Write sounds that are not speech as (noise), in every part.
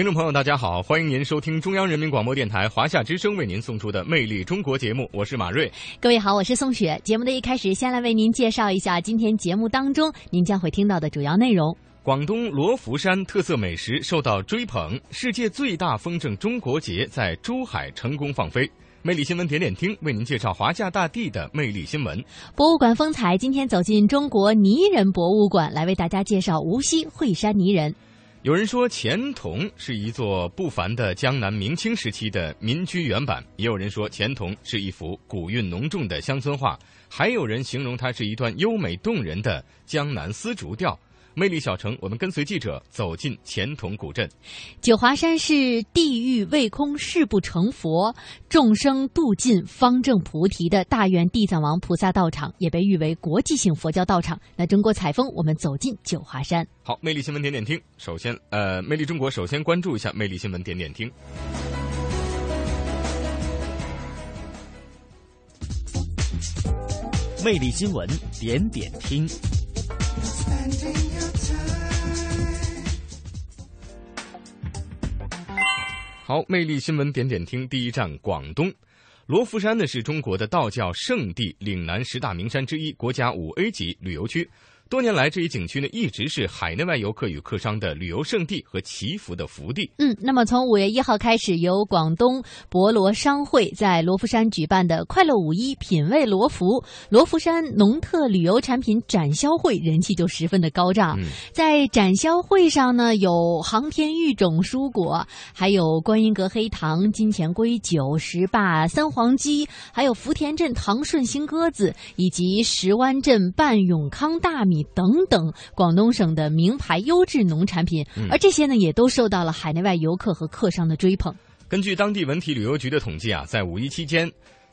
听众朋友，大家好，欢迎您收听中央人民广播电台华夏之声为您送出的《魅力中国》节目，我是马瑞。各位好，我是宋雪。节目的一开始，先来为您介绍一下今天节目当中您将会听到的主要内容。广东罗浮山特色美食受到追捧，世界最大风筝中国节在珠海成功放飞。魅力新闻点点听为您介绍华夏大地的魅力新闻。博物馆风采，今天走进中国泥人博物馆，来为大家介绍无锡惠山泥人。有人说钱塘是一座不凡的江南明清时期的民居原版，也有人说钱塘是一幅古韵浓重的乡村画，还有人形容它是一段优美动人的江南丝竹调。魅力小城，我们跟随记者走进钱塘古镇。九华山是地狱未空誓不成佛，众生度尽方正菩提的大愿地藏王菩萨道场，也被誉为国际性佛教道场。那中国采风，我们走进九华山。好，魅力新闻点点听。首先，呃，魅力中国首先关注一下魅力新闻点点听。魅力新闻点点听。好，魅力新闻点点听，第一站广东。罗浮山呢是中国的道教圣地，岭南十大名山之一，国家五 A 级旅游区。多年来，这一景区呢一直是海内外游客与客商的旅游胜地和祈福的福地。嗯，那么从五月一号开始，由广东博罗商会在罗浮山举办的“快乐五一，品味罗浮”罗浮山农特旅游产品展销会人气就十分的高涨。嗯在展销会上呢，有航天育种蔬果，还有观音阁黑糖、金钱龟酒、石坝三黄鸡，还有福田镇唐顺新鸽子，以及石湾镇半永康大米等等广东省的名牌优质农产品。嗯而这些呢，也都受到了海内外游客和客商的追捧。根据当地文体旅游局的统计啊，在五一期间，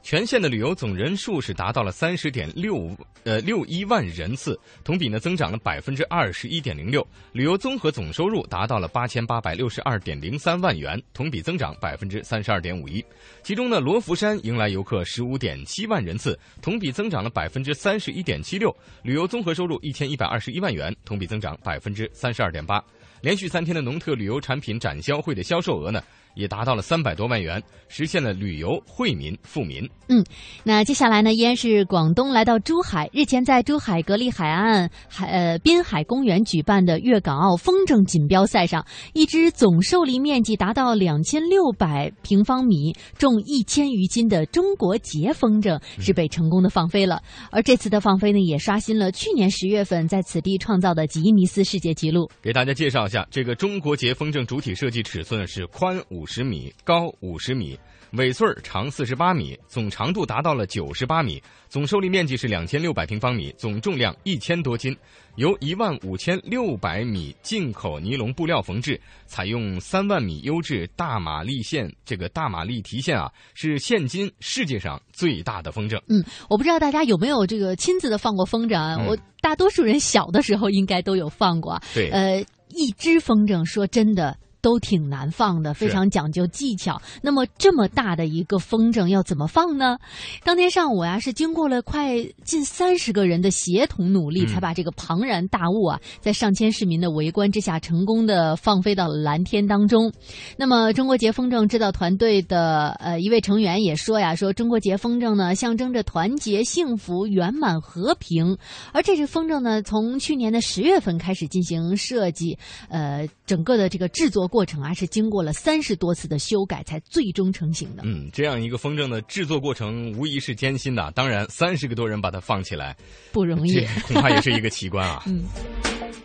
全县的旅游总人数是达到了三十点六呃六一万人次，同比呢增长了百分之二十一点零六。旅游综合总收入达到了八千八百六十二点零三万元，同比增长百分之三十二点五一。其中呢，罗浮山迎来游客十五点七万人次，同比增长了百分之三十一点七六。旅游综合收入一千一百二十一万元，同比增长百分之三十二点八。连续三天的农特旅游产品展销会的销售额呢，也达到了三百多万元，实现了旅游惠民富民。嗯那接下来呢，依然是广东来到珠海。日前在珠海格力海岸海呃滨海公园举办的粤港澳风筝锦标赛上，一只总受力面积达到两千六百平方米、重一千余斤的中国结风筝是被成功的放飞了。而这次的放飞呢，也刷新了去年十月份在此地创造的吉尼斯世界纪录。给大家介绍一下，这个中国结风筝主体设计尺寸是宽五十米，高五十米，尾穗儿长四十八米，总长度达到了九十八米，总受力面积是两千六百平方米，总重量一千多斤，由一万五千六百米进口尼龙布料缝制，采用三万米优质大马力线，这个大马力提线啊，是现今世界上最大的风筝。嗯我不知道大家有没有这个亲自的放过风筝啊？嗯我大多数人小的时候应该都有放过啊。对，呃，一只风筝说真的。都挺难放的，非常讲究技巧。那么这么大的一个风筝要怎么放呢？当天上午呀、是经过了快近三十个人的协同努力，嗯才把这个庞然大物啊，在上千市民的围观之下，成功的放飞到了蓝天当中。那么中国结风筝制造团队的呃一位成员也说呀，说中国结风筝呢象征着团结、幸福、圆满、和平。而这只风筝呢，从去年的十月份开始进行设计，呃，整个的这个制作过程啊，是经过了三十多次的修改才最终成型的。嗯，这样一个风筝的制作过程无疑是艰辛的。当然，三十个多人把它放起来，不容易。(laughs) 恐怕也是一个奇观啊。(laughs) 嗯。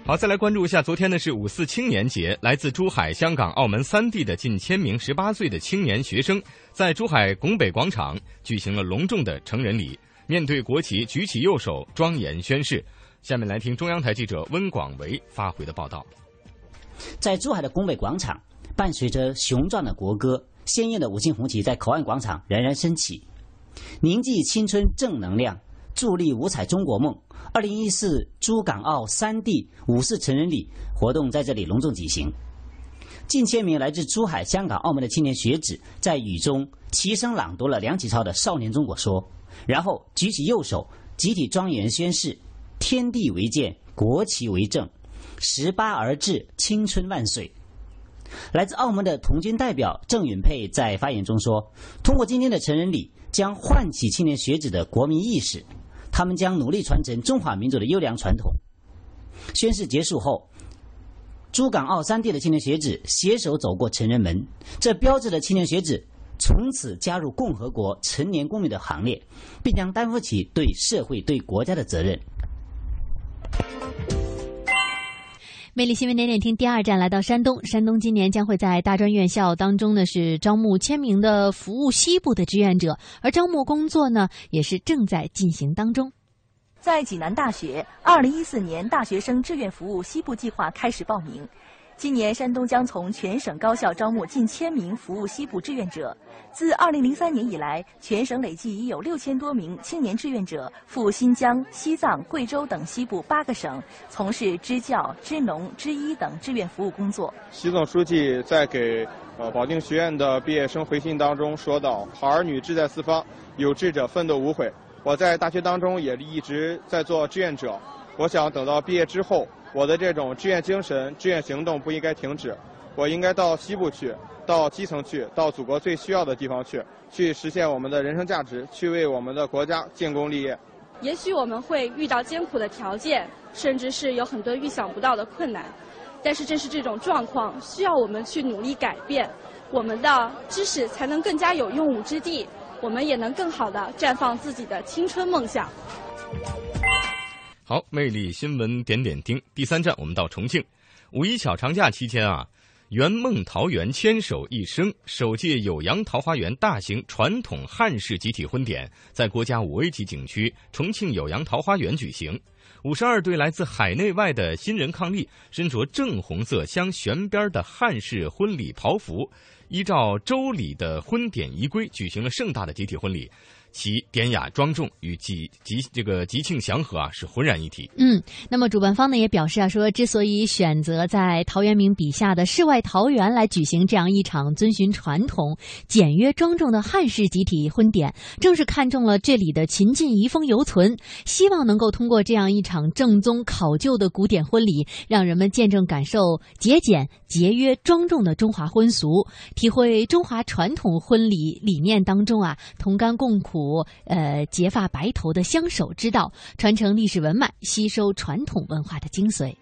好，再来关注一下，昨天呢是五四青年节，来自珠海、香港、澳门三地的近千名十八岁的青年学生，在珠海拱北广场举行了隆重的成人礼。面对国旗举起右手，庄严宣誓。下面来听中央台记者温广维发回的报道。在珠海的拱北广场，伴随着雄壮的国歌，鲜艳的五星红旗在口岸广场冉冉升起，凝聚青春正能量，助力五彩中国梦。二零一四珠港澳三地五四成人礼活动在这里隆重举行。近千名来自珠海、香港、澳门的青年学子在雨中齐声朗读了梁启超的《少年中国说》，然后举起右手，集体庄严宣誓：“天地为鉴，国旗为证，十八而至，青春万岁。”来自澳门的童军代表郑允佩在发言中说：“通过今天的成人礼，将唤起青年学子的国民意识，他们将努力传承中华民族的优良传统。”宣誓结束后。珠港澳三地的青年学子携手走过成人门，这标志着青年学子从此加入共和国成年公民的行列，并将担负起对社会、对国家的责任。魅力新闻点点听第二站来到山东，山东今年将会在大专院校当中呢是招募千名的服务西部的志愿者，而招募工作呢也是正在进行当中。在济南大学，二零一四年大学生志愿服务西部计划开始报名。今年，山东将从全省高校招募近千名服务西部志愿者。自二零零三年以来，全省累计已有六千多名青年志愿者赴新疆、西藏、贵州等西部八个省，从事支教、支农、支医等志愿服务工作。习总书记在给呃保定学院的毕业生回信当中说道：“好儿女志在四方，有志者奋斗无悔。”我在大学当中也一直在做志愿者，我想等到毕业之后，我的这种志愿精神、志愿行动不应该停止，我应该到西部去，到基层去，到祖国最需要的地方去，去实现我们的人生价值，去为我们的国家建功立业。也许我们会遇到艰苦的条件，甚至是有很多预想不到的困难，但是正是这种状况，需要我们去努力改变，我们的知识才能更加有用武之地。我们也能更好的绽放自己的青春梦想。好，魅力新闻点点听，第三站我们到重庆。五一小长假期间啊，圆梦桃园牵手一生首届酉阳桃花源大型传统汉式集体婚典在国家五 A 级景区重庆酉阳桃花源举行。五十二对来自海内外的新人伉俪，身着正红色镶悬边的汉式婚礼袍服。依照周礼的婚典仪规，举行了盛大的集体婚礼。其典雅庄重与吉吉这个吉庆祥和啊是浑然一体。嗯，那么主办方呢也表示啊说，之所以选择在陶渊明笔下的世外桃源来举行这样一场遵循传统、简约庄重的汉式集体婚典，正是看中了这里的秦晋遗风犹存，希望能够通过这样一场正宗考究的古典婚礼，让人们见证感受节俭、节约、庄重的中华婚俗，体会中华传统婚礼理念当中啊同甘共苦。呃，结发白头的相守之道，传承历史文脉，吸收传统文化的精髓。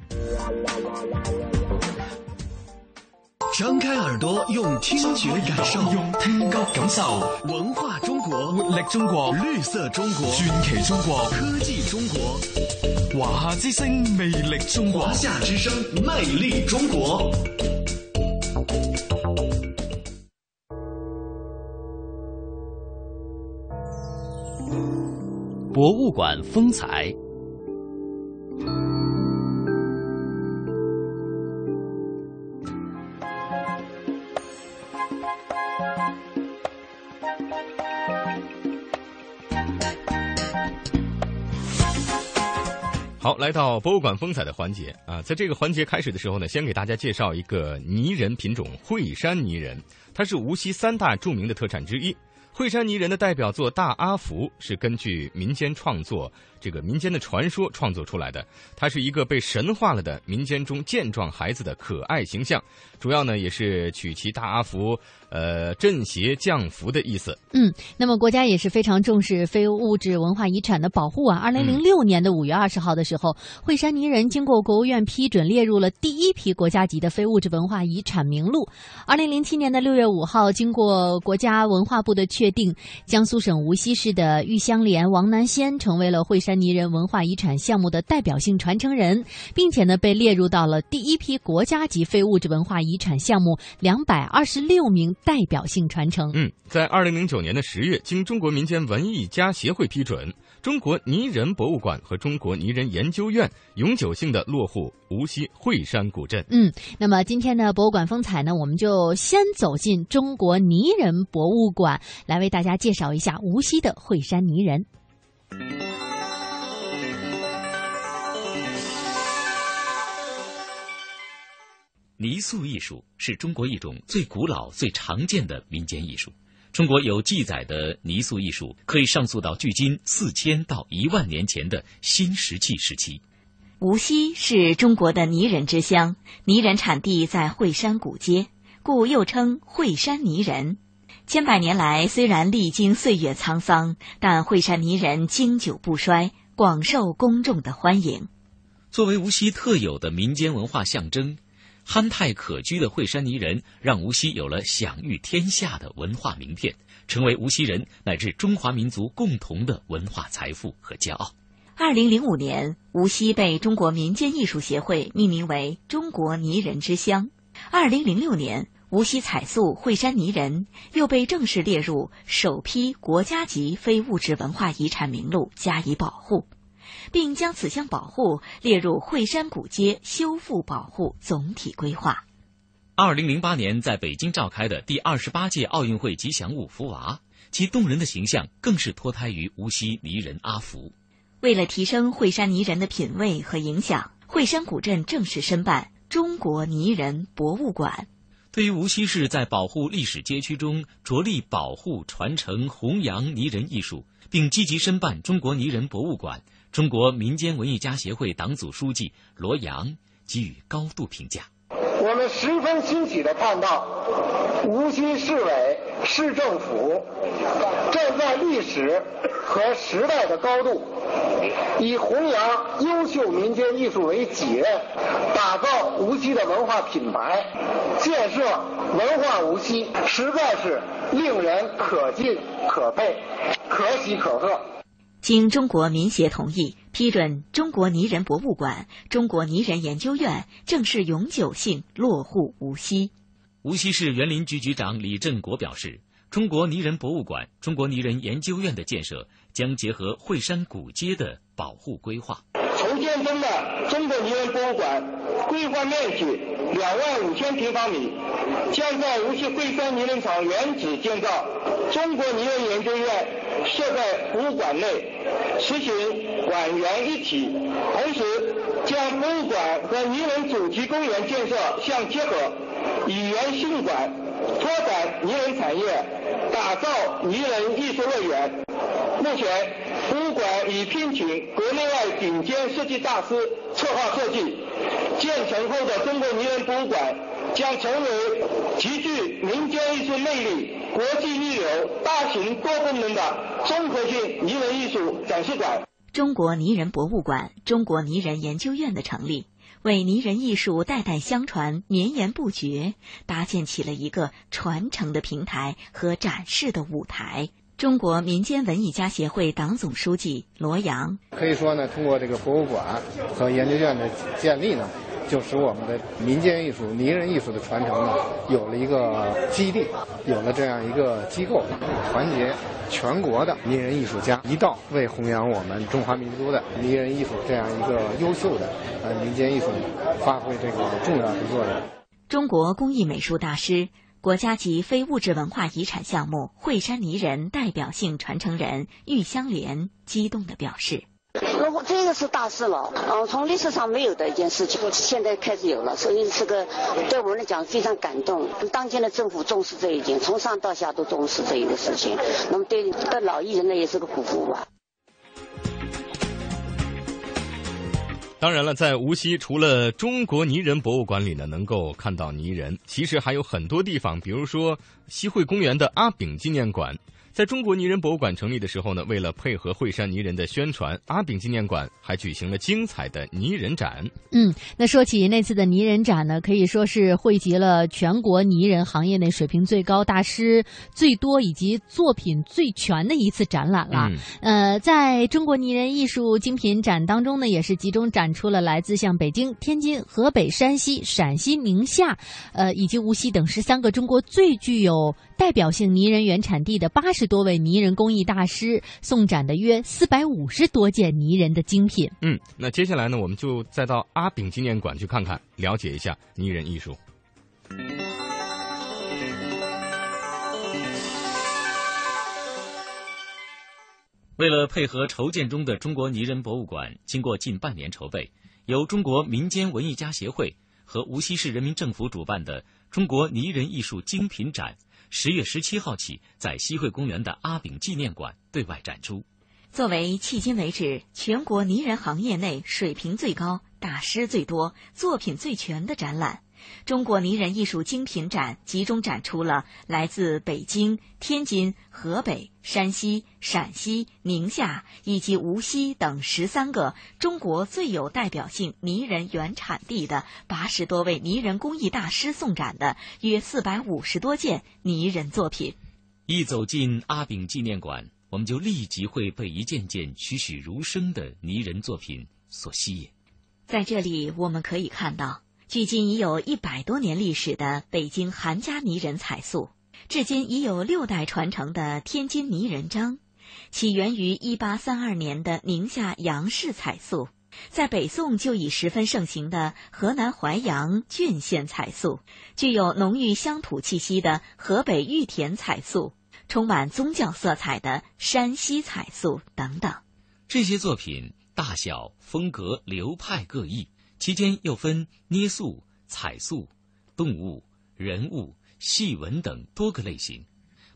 张开耳朵，用听觉感受，用听觉感受文化中国，活力中国，绿色中国，传奇中国，科技中国，华夏之声，魅力中国，华夏之声，魅力中国。博物馆风采。好，来到博物馆风采的环节啊，在这个环节开始的时候呢，先给大家介绍一个泥人品种——惠山泥人，它是无锡三大著名的特产之一。惠山泥人的代表作《大阿福》是根据民间创作，这个民间的传说创作出来的。它是一个被神化了的民间中健壮孩子的可爱形象，主要呢也是取其大阿福，呃，镇邪降福的意思。嗯，那么国家也是非常重视非物质文化遗产的保护啊。二零零六年的五月二十号的时候，惠山泥人经过国务院批准，列入了第一批国家级的非物质文化遗产名录。二零零七年的六月五号，经过国家文化部的确。确定，江苏省无锡市的玉香莲王南仙成为了惠山泥人文化遗产项目的代表性传承人，并且呢被列入到了第一批国家级非物质文化遗产项目两百二十六名代表性传承。嗯，在二零零九年的十月，经中国民间文艺家协会批准。中国泥人博物馆和中国泥人研究院永久性的落户无锡惠山古镇。嗯，那么今天呢博物馆风采呢，我们就先走进中国泥人博物馆，来为大家介绍一下无锡的惠山泥人。泥塑艺术是中国一种最古老、最常见的民间艺术。中国有记载的泥塑艺术可以上溯到距今四千到一万年前的新石器时期。无锡是中国的泥人之乡，泥人产地在惠山古街，故又称惠山泥人。千百年来，虽然历经岁月沧桑，但惠山泥人经久不衰，广受公众的欢迎。作为无锡特有的民间文化象征。憨态可掬的惠山泥人，让无锡有了享誉天下的文化名片，成为无锡人乃至中华民族共同的文化财富和骄傲。二零零五年，无锡被中国民间艺术协会命名为中国泥人之乡。二零零六年，无锡彩塑惠山泥人又被正式列入首批国家级非物质文化遗产名录，加以保护。并将此项保护列入惠山古街修复保护总体规划。二零零八年在北京召开的第二十八届奥运会吉祥物福娃，其动人的形象更是脱胎于无锡泥人阿福。为了提升惠山泥人的品位和影响，惠山古镇正式申办中国泥人博物馆。对于无锡市在保护历史街区中着力保护、传承、弘扬泥人艺术，并积极申办中国泥人博物馆。中国民间文艺家协会党组书记罗阳给予高度评价。我们十分欣喜地看到，无锡市委市政府站在历史和时代的高度，以弘扬优秀民间艺术为己任，打造无锡的文化品牌，建设文化无锡，实在是令人可敬可佩，可喜可贺。经中国民协同意批准，中国泥人博物馆、中国泥人研究院正式永久性落户无锡。无锡市园林局局长李振国表示，中国泥人博物馆、中国泥人研究院的建设将结合惠山古街的保护规划。筹建中的中国泥人博物馆规划面积两万五千平方米，将在无锡惠山泥人厂原址建造中国泥人研究院。设在博物馆内，实行馆园一体，同时将博物馆和泥人主题公园建设相结合，以园兴馆，拓展泥人产业，打造泥人艺术乐园。目前，博物馆已聘请国内外顶尖设计大师策划设计，建成后的中国泥人博物馆将成为极具民间艺术魅力。国际一流、大型多功能的综合性泥人艺术展示馆。中国泥人博物馆、中国泥人研究院的成立，为泥人艺术代代相传、绵延不绝搭建起了一个传承的平台和展示的舞台。中国民间文艺家协会党总书记罗阳可以说呢，通过这个博物馆和研究院的建立呢。就使我们的民间艺术、泥人艺术的传承呢，有了一个基地，有了这样一个机构，团结全国的泥人艺术家，一道为弘扬我们中华民族的泥人艺术这样一个优秀的呃民间艺术发挥这个重要的作用。中国工艺美术大师、国家级非物质文化遗产项目惠山泥人代表性传承人玉香莲激动地表示。那我这个是大事了，嗯，从历史上没有的一件事情，现在开始有了，所以这个对我们来讲非常感动。当今的政府重视这一点，从上到下都重视这一个事情，那么对对老艺人呢也是个鼓舞吧。当然了，在无锡除了中国泥人博物馆里呢，能够看到泥人，其实还有很多地方，比如说西汇公园的阿炳纪念馆。在中国泥人博物馆成立的时候呢，为了配合惠山泥人的宣传，阿炳纪念馆还举行了精彩的泥人展。嗯，那说起那次的泥人展呢，可以说是汇集了全国泥人行业内水平最高、大师最多以及作品最全的一次展览了。呃，在中国泥人艺术精品展当中呢，也是集中展出了来自像北京、天津、河北、山西、陕西、宁夏，呃，以及无锡等十三个中国最具有代表性泥人原产地的八十多位泥人工艺大师送展的约四百五十多件泥人的精品。嗯，那接下来呢，我们就再到阿炳纪念馆去看看，了解一下泥人艺术。为了配合筹建中的中国泥人博物馆，经过近半年筹备，由中国民间文艺家协会和无锡市人民政府主办的中国泥人艺术精品展，十月十七号起在西汇公园的阿炳纪念馆对外展出。作为迄今为止全国泥人行业内水平最高、大师最多、作品最全的展览。中国泥人艺术精品展集中展出了来自北京、天津、河北、山西、陕西、宁夏以及无锡等十三个中国最有代表性泥人原产地的八十多位泥人工艺大师送展的约四百五十多件泥人作品。一走进阿炳纪念馆，我们就立即会被一件件栩栩如生的泥人作品所吸引。在这里，我们可以看到。距今已有一百多年历史的北京韩家泥人彩塑，至今已有六代传承的天津泥人张，起源于一八三二年的宁夏杨氏彩塑，在北宋就已十分盛行的河南淮阳郡县彩塑，具有浓郁乡土气息的河北玉田彩塑，充满宗教色彩的山西彩塑等等。这些作品大小、风格、流派各异。其间又分捏塑、彩塑、动物、人物、细纹等多个类型，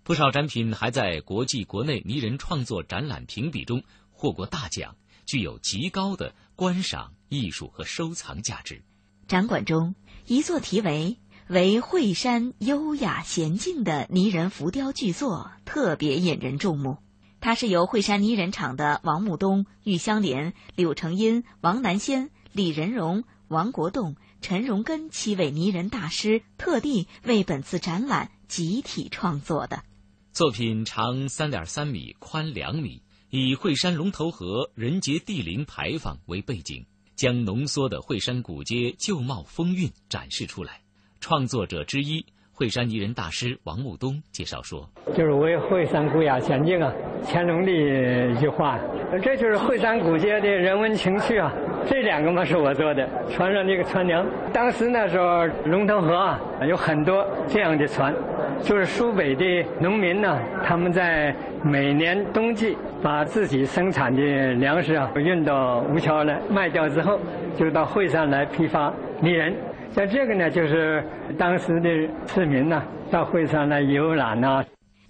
不少展品还在国际、国内泥人创作展览评比中获过大奖，具有极高的观赏艺术和收藏价值。展馆中，一座题为“为惠山优雅娴静”的泥人浮雕巨作特别引人注目。它是由惠山泥人厂的王木东、玉香莲、柳成荫、王南仙。李仁荣、王国栋、陈荣根七位泥人大师特地为本次展览集体创作的作品，长三点三米，宽两米，以惠山龙头河人杰地灵牌坊为背景，将浓缩的惠山古街旧貌风韵展示出来。创作者之一。惠山泥人大师王木东介绍说：“就是为惠山古雅前进啊，乾隆的一句话，这就是惠山古街的人文情趣啊。这两个嘛是我做的，船上那个船娘，当时那时候龙头河啊有很多这样的船，就是苏北的农民呢，他们在每年冬季把自己生产的粮食啊运到吴桥来卖掉之后，就到会上来批发泥人。”像这个呢，就是当时的市民呢，到会上来游览呐。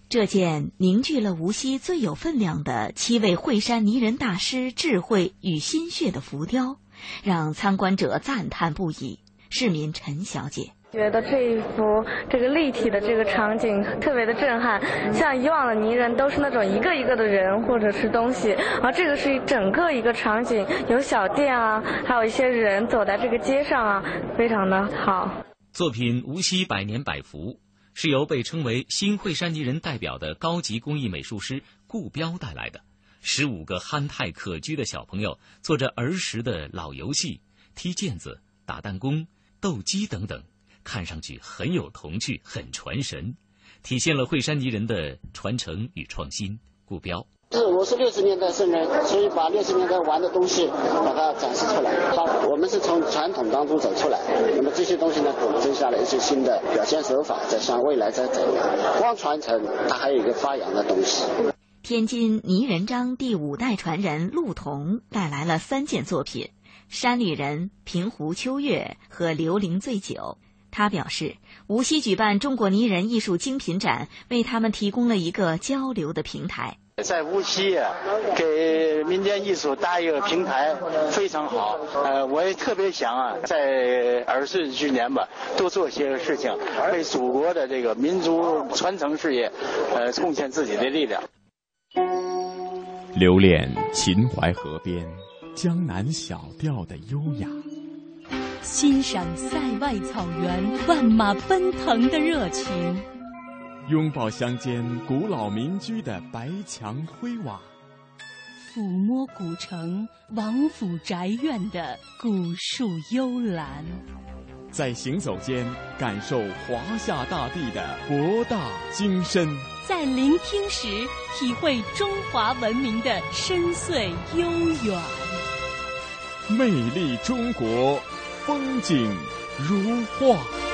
这件凝聚了无锡最有分量的七位惠山泥人大师智慧与心血的浮雕，让参观者赞叹不已。市民陈小姐。觉得这一幅这个立体的这个场景特别的震撼，像以往的泥人都是那种一个一个的人或者是东西，而这个是整个一个场景，有小店啊，还有一些人走在这个街上啊，非常的好。作品《无锡百年百福》是由被称为新惠山泥人代表的高级工艺美术师顾彪带来的，十五个憨态可掬的小朋友做着儿时的老游戏，踢毽子、打弹弓、斗鸡等等。看上去很有童趣，很传神，体现了惠山泥人的传承与创新。顾彪是我是六十年代生人，所以把六十年代玩的东西把它展示出来。好，我们是从传统当中走出来，那么这些东西呢，我们增加了一些新的表现手法，在向未来在走。光传承，它还有一个发扬的东西。天津泥人张第五代传人陆彤带来了三件作品：山里人、平湖秋月和刘伶醉酒。他表示，无锡举办中国泥人艺术精品展，为他们提供了一个交流的平台。在无锡给民间艺术搭一个平台，非常好。呃，我也特别想啊，在耳顺之年吧，多做些事情，为祖国的这个民族传承事业，呃，贡献自己的力量。留恋秦淮河边江南小调的优雅，欣赏塞外草原万马奔腾的热情。拥抱乡间古老民居的白墙灰瓦，抚摸古城王府宅院的古树幽兰，在行走间感受华夏大地的博大精深，在聆听时体会中华文明的深邃悠远。魅力中国，风景如画。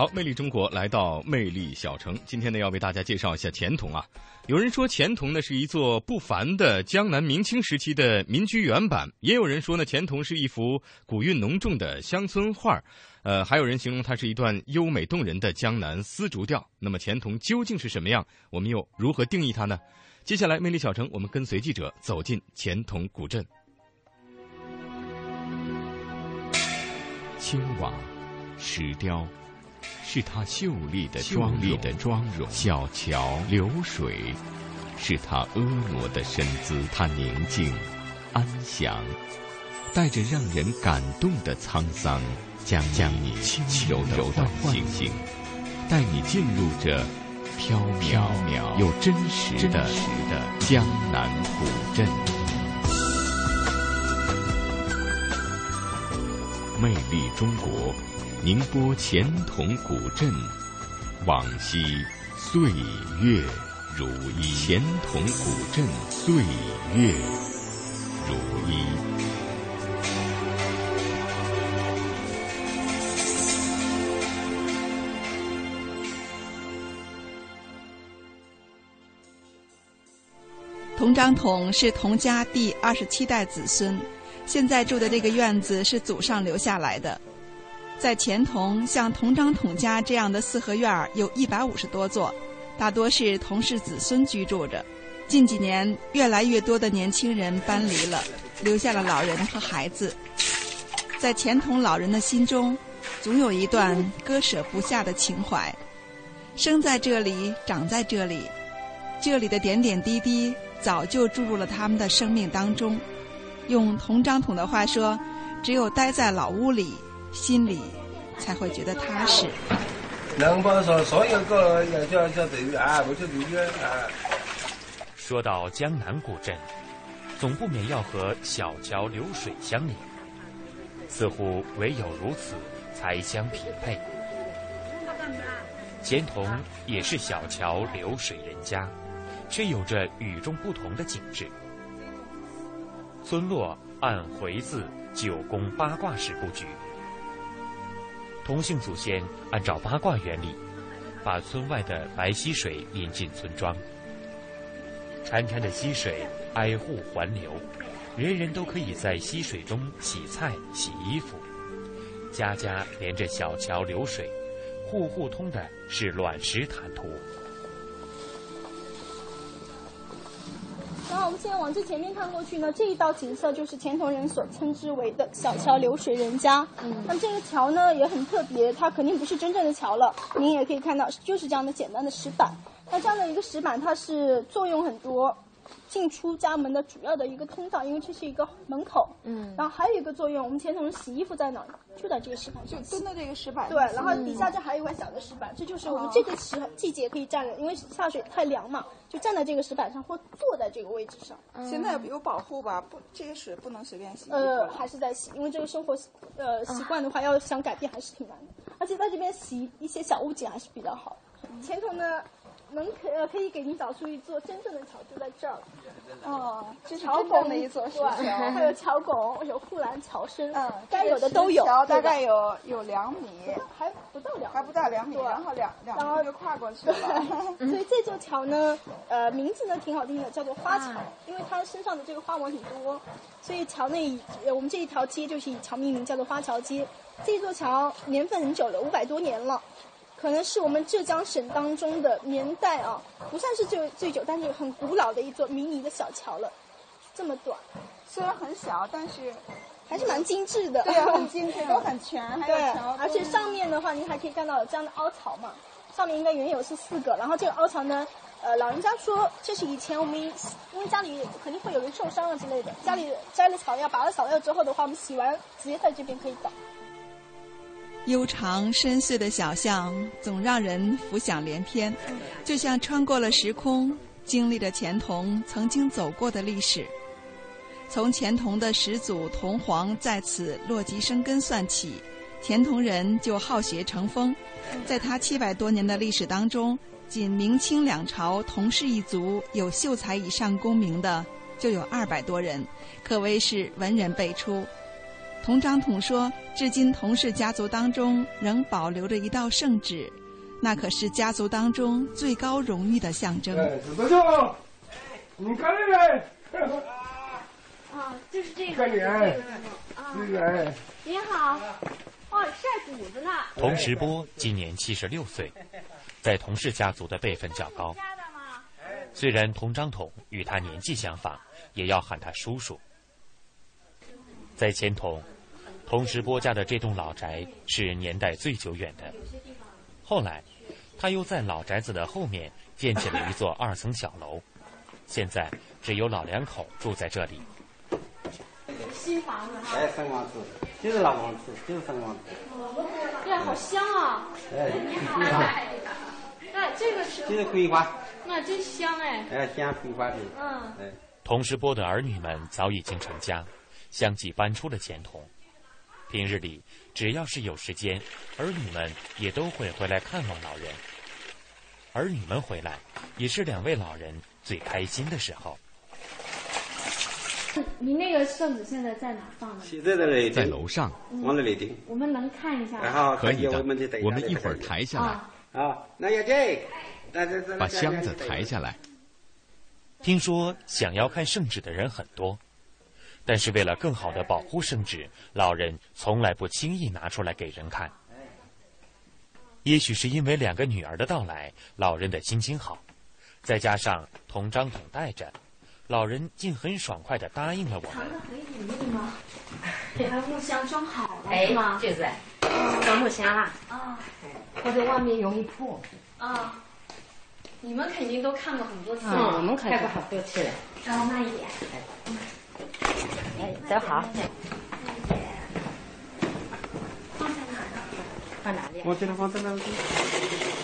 好，魅力中国来到魅力小城，今天呢要为大家介绍一下钱塘啊。有人说钱塘呢是一座不凡的江南明清时期的民居原版，也有人说呢钱塘是一幅古韵浓重的乡村画呃，还有人形容它是一段优美动人的江南丝竹调。那么钱塘究竟是什么样？我们又如何定义它呢？接下来魅力小城，我们跟随记者走进钱塘古镇。青瓦，石雕。是他秀丽的妆丽的妆容，小桥流水，是他婀娜的身姿。他宁静、安详，带着让人感动的沧桑，将将你轻柔的唤醒，带你进入这飘渺又真实的江南古镇。魅力中国。宁波钱塘古镇，往昔岁月如一。钱塘古镇岁月如一。童章统是童家第二十七代子孙，现在住的这个院子是祖上留下来的。在钱塘，像童章统家这样的四合院儿有一百五十多座，大多是童氏子孙居住着。近几年，越来越多的年轻人搬离了，留下了老人和孩子。在钱塘老人的心中，总有一段割舍不下的情怀。生在这里，长在这里，这里的点点滴滴早就注入了他们的生命当中。用童章统的话说，只有待在老屋里。心里才会觉得踏实。能把说所有个也叫叫等于啊，不就等于啊。说到江南古镇，总不免要和小桥流水相连，似乎唯有如此才相匹配。钱塘也是小桥流水人家，却有着与众不同的景致。村落按回字、九宫八卦式布局。同姓祖先按照八卦原理，把村外的白溪水引进村庄。潺潺的溪水挨户环流，人人都可以在溪水中洗菜、洗衣服。家家连着小桥流水，户户通的是卵石坦途。然后我们现在往最前面看过去呢，这一道景色就是钱塘人所称之为的小桥流水人家。嗯，那么这个桥呢也很特别，它肯定不是真正的桥了。您也可以看到，就是这样的简单的石板。那这样的一个石板，它是作用很多。进出家门的主要的一个通道，因为这是一个门口。嗯。然后还有一个作用，我们前头人洗衣服在哪？就在这个石板上。就蹲在这个石板。对，然后底下这还有一块小的石板，这就是我们这个时季节可以站着，因为下水太凉嘛，就站在这个石板上或坐在这个位置上。现在有保护吧？不，这些水不能随便洗。呃，还是在洗，因为这个生活呃习惯的话，要想改变还是挺难的。而且在这边洗一些小物件还是比较好。前头呢。能可呃可以给您找出一座真正的桥，就在这儿。哦，这是桥真正拱的一座石对桥 (laughs) 还有桥拱，有护栏、桥身，嗯，该有的都有。石桥大概有有两米，还不到两，还不到两米，然后两两然后米就跨过去了。(laughs) 所以这座桥呢，呃，名字呢挺好听的，叫做花桥，因为它身上的这个花纹挺多，所以桥内我们这一条街就是以桥命名，叫做花桥街。这座桥年份很久了，五百多年了，可能是我们浙江省当中的年代啊，不算是最最久，但是很古老的一座迷你的小桥了。这么短，虽然很小，但是还是蛮精致的。对啊 (laughs) 很精致都很全还有对桥，而且上面的话，您还可以看到有这样的凹槽嘛，上面应该原有是四个，然后这个凹槽呢，呃，老人家说这是以前我们因为家里肯定会有人受伤了之类的，家里摘了草药，拔了草药之后的话，我们洗完直接在这边可以倒。悠长深邃的小巷，总让人浮想联翩，就像穿过了时空，经历着钱童曾经走过的历史。从钱童的始祖童皇在此落籍生根算起，钱童人就好学成风。在他七百多年的历史当中，仅明清两朝同氏一族有秀才以上功名的就有二百多人，可谓是文人辈出。童章统说，至今童氏家族当中仍保留着一道圣旨，那可是家族当中最高荣誉的象征。哎，子舅，你看这个，啊，就是这看你，啊这个哎，您好，哦，晒谷子呢。童时波今年七十六岁，在童氏家族的辈分较高。虽然童章统与他年纪相仿，也要喊他叔叔。在钱塘，童石波家的这栋老宅是年代最久远的。后来，他又在老宅子的后面建起了一座二层小楼，现在只有老两口住在这里。新房子哈。哎，分房子，就是老房子，就是分房子。哎呀，好香啊！哎，你好，那这个是就是葵花，那真香哎。哎，香葵花的。嗯。哎，童石波的儿女们早已经成家，相继搬出了钱塘。平日里，只要是有时间，儿女们也都会回来看望老人。儿女们回来，也是两位老人最开心的时候。您那个圣旨现在在哪放呢？现在的雷在楼上，往那里顶。我们能看一下吗？然后可以的我们一会儿抬下来，啊，那要这，那这这把箱子抬下来。听说想要看圣旨的人很多，但是为了更好的保护圣旨，老人从来不轻易拿出来给人看。也许是因为两个女儿的到来，老人的心情好，再加上童张统带着，老人竟很爽快的答应了我们。藏的很隐秘吗？(laughs) 把木箱装好了哎是吗？就是装木箱啦，啊或者外面容易破。啊！你们肯定都看过很多次嗯，了，我们看过好多次了。然后慢一点。哎，走好。放在哪儿呢？放哪里？我这个放在那里，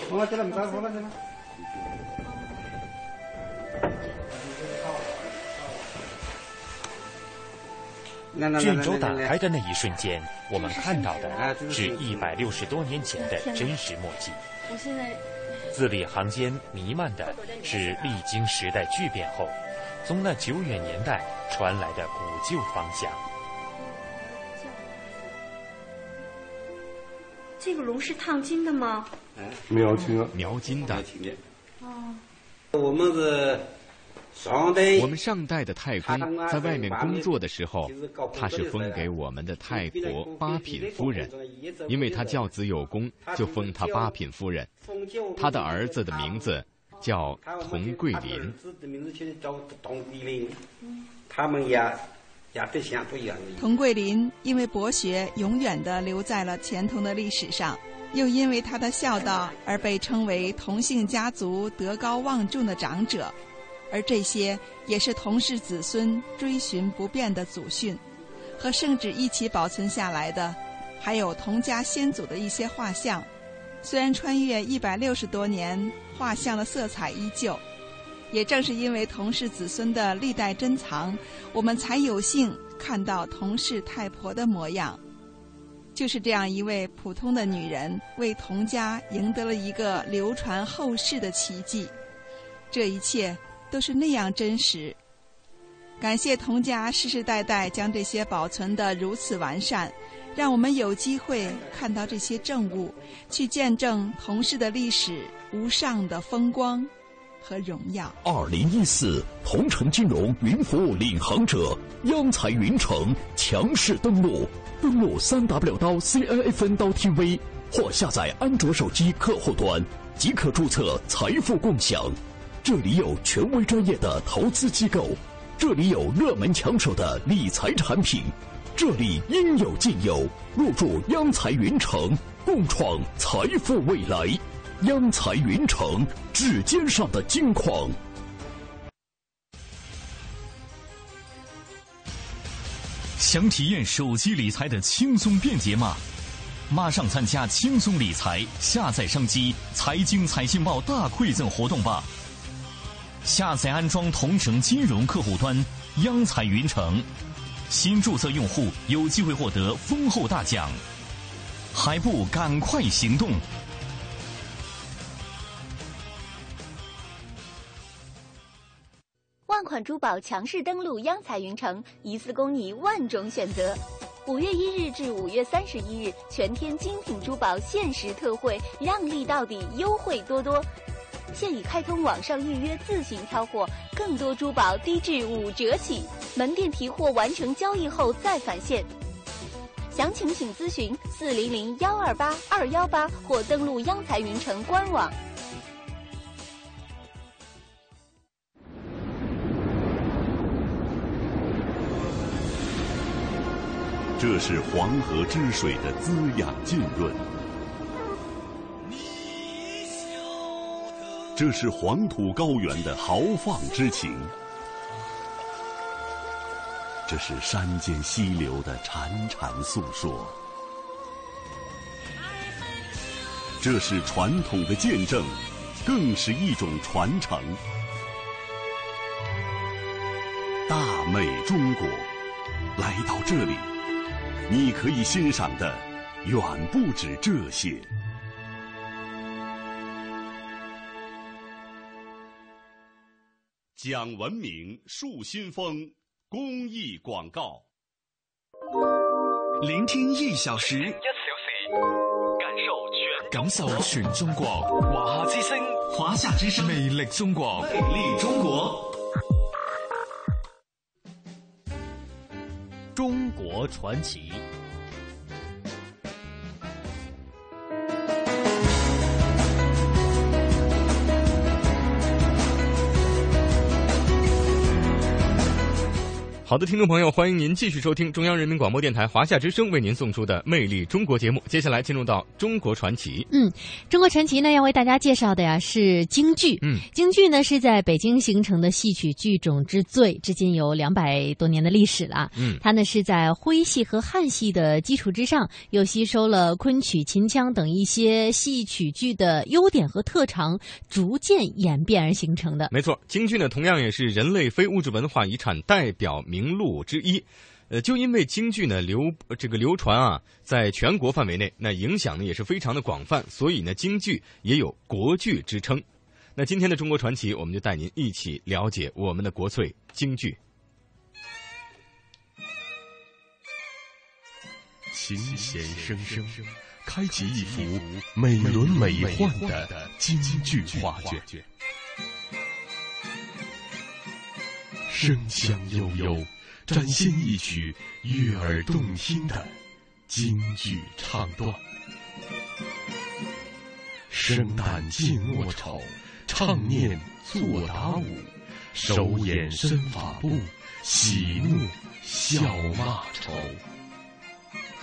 我这个没办法了，这个。卷轴打开的那一瞬间，我们看到的是一百六十多年前的真实墨迹。我现在字里行间弥漫的是历经时代巨变后，从那久远年代传来的古旧芳香。这个龙是烫金的吗？哎描金，描金的。哦，我们是我们上代的太公在外面工作的时候，他是封给我们的太婆八品夫人，因为他教子有功，就封他八品夫人。他的儿子的名字叫童桂林。童桂林，他们也也对相不一样的。童桂林因为博学，永远的留在了钱童的历史上，又因为他的孝道而被称为同姓家族德高望重的长者，而这些也是同氏子孙追寻不变的祖训。和圣旨一起保存下来的，还有童家先祖的一些画像。虽然穿越一百六十多年，画像的色彩依旧。也正是因为同氏子孙的历代珍藏，我们才有幸看到同氏太婆的模样。就是这样一位普通的女人，为童家赢得了一个流传后世的奇迹。这一切都是那样真实。感谢童家世世代代将这些保存得如此完善，让我们有机会看到这些证物，去见证童氏的历史无上的风光和荣耀。二零一四同城金融云服务领航者央财云城强势登陆，登录三 W 刀 CNFN 刀 TV 或下载安卓手机客户端即可注册财富共享。这里有权威专业的投资机构。这里有热门抢手的理财产品，这里应有尽有。入驻央财云城，共创财富未来。央财云城，指尖上的金矿。想体验手机理财的轻松便捷吗？马上参加轻松理财下载商机财经财信报大馈赠活动吧！下载安装同城金融客户端央财云城，新注册用户有机会获得丰厚大奖，还不赶快行动！万款珠宝强势登陆央财云城，一次供你万种选择。五月一日至五月三十一日，全天精品珠宝限时特惠，让利到底，优惠多多。现已开通网上预约，自行挑货，更多珠宝低至五折起。门店提货完成交易后再返现。详情请咨询四零零幺二八二幺八或登录央财云城官网。这是黄河之水的滋养浸润。这是黄土高原的豪放之情，这是山间溪流的潺潺诉说，这是传统的见证，更是一种传承。大美中国，来到这里，你可以欣赏的远不止这些。讲文明树新风公益广告，聆听一小时，一小时，感受全感受全中国，华夏之声，华夏之声，魅力中国，魅力中国，中国传奇。好的，听众朋友，欢迎您继续收听中央人民广播电台华夏之声为您送出的《魅力中国》节目。接下来进入到中国传奇。嗯，中国传奇呢要为大家介绍的呀是京剧。嗯，京剧呢是在北京形成的戏曲剧种之最，至今有两百多年的历史了。嗯，它呢是在徽戏和汉戏的基础之上，又吸收了昆曲、秦腔等一些戏曲剧的优点和特长，逐渐演变而形成的。没错，京剧呢同样也是人类非物质文化遗产代表名。名录之一，呃，就因为京剧呢流这个流传啊，在全国范围内，那影响呢也是非常的广泛，所以呢京剧也有国剧之称。那今天的中国传奇，我们就带您一起了解我们的国粹京剧。琴弦声声，开启一幅美轮美奂的京剧画卷。声香悠悠，展现一曲悦耳动听的京剧唱段。生旦净末丑，唱念做打舞，手眼身法步，喜怒笑骂愁。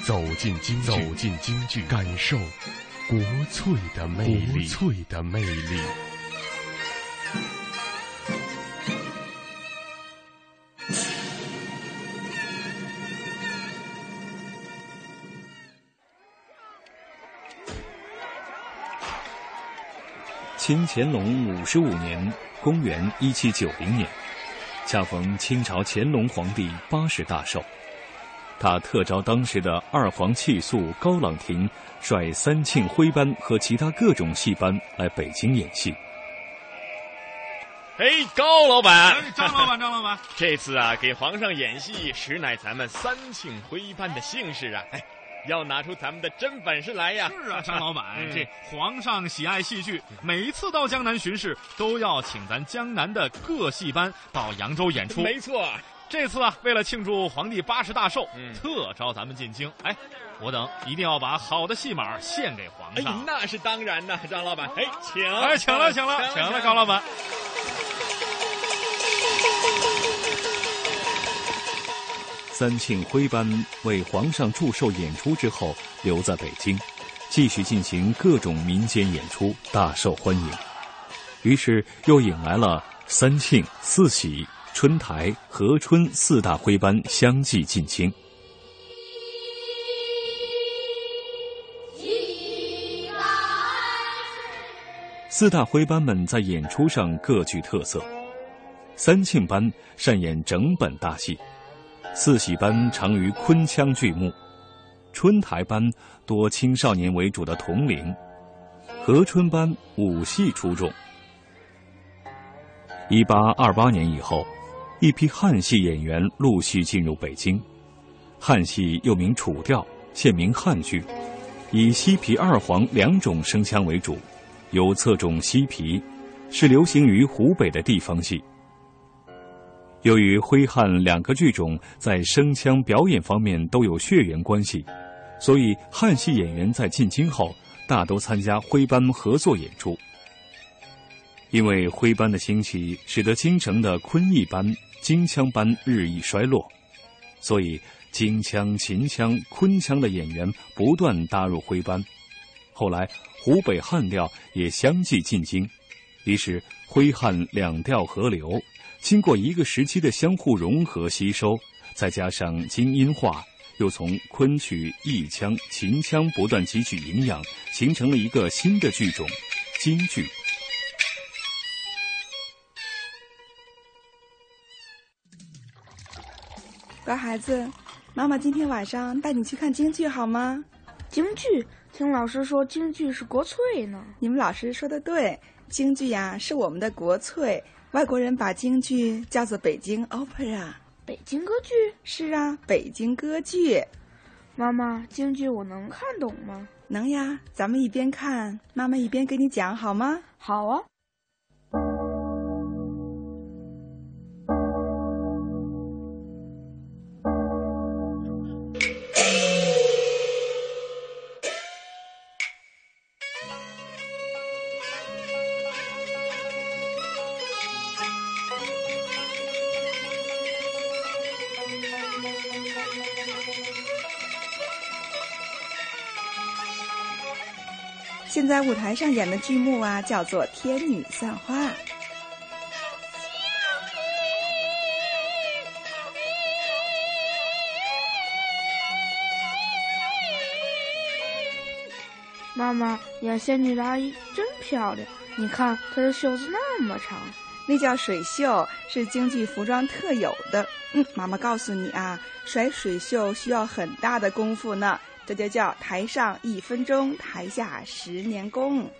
走进京剧，走进京剧，感受国粹的魅力，国粹的魅力。清乾隆五十五年（公元一七九零年），恰逢清朝乾隆皇帝八十大寿，他特招当时的二黄气素高朗廷，率三庆徽班和其他各种戏班来北京演戏。哎，高老板，张老板，张老板，(laughs) 这次啊，给皇上演戏，实乃咱们三庆徽班的幸事啊！哎，要拿出咱们的真本事来呀！是啊，张老板，(laughs) 嗯这皇上喜爱戏剧，每一次到江南巡视，都要请咱江南的各戏班到扬州演出。没错，这次啊，为了庆祝皇帝八十大寿，嗯特招咱们进京。哎，我等一定要把好的戏码献给皇哎上。，那是当然的，张老板。哎，请，哎，请了，请了，请了，高老板。三庆徽班为皇上祝寿演出之后，留在北京，继续进行各种民间演出，大受欢迎。于是又引来了三庆、四喜、春台、和春四大徽班相继进京。四大徽班们在演出上各具特色。三庆班擅演整本大戏，四喜班长于昆腔剧目，春台班多青少年为主的童龄，和春班武戏出众。一八二八年以后，一批汉戏演员陆续进入北京。汉戏又名楚调，现名汉剧，以西皮二黄两种声腔为主，有侧重西皮，是流行于湖北的地方戏。由于徽汉两个剧种在声腔表演方面都有血缘关系，所以汉戏演员在进京后大都参加徽班合作演出。因为徽班的兴起，使得京城的昆弋班、京腔班日益衰落，所以京腔、秦腔、昆腔的演员不断搭入徽班。后来，湖北汉调也相继进京，于是徽汉两调合流。经过一个时期的相互融合吸收，再加上精英化，又从昆曲、弋腔、秦腔不断汲取营养，形成了一个新的剧种——京剧。乖孩子，妈妈今天晚上带你去看京剧好吗？京剧，听老师说京剧是国粹呢。你们老师说的对，京剧呀、是我们的国粹。外国人把京剧叫做北京 opera。北京歌剧？是啊，北京歌剧。妈妈，京剧我能看懂吗？能呀，咱们一边看，妈妈一边给你讲好吗？好啊。现在舞台上演的剧目啊，叫做《天女散花》。妈妈，演仙女的阿姨真漂亮，你看她的袖子那么长。那叫水袖，是京剧服装特有的。嗯，妈妈告诉你啊，甩水袖需要很大的功夫呢，这就叫台上一分钟，台下十年功。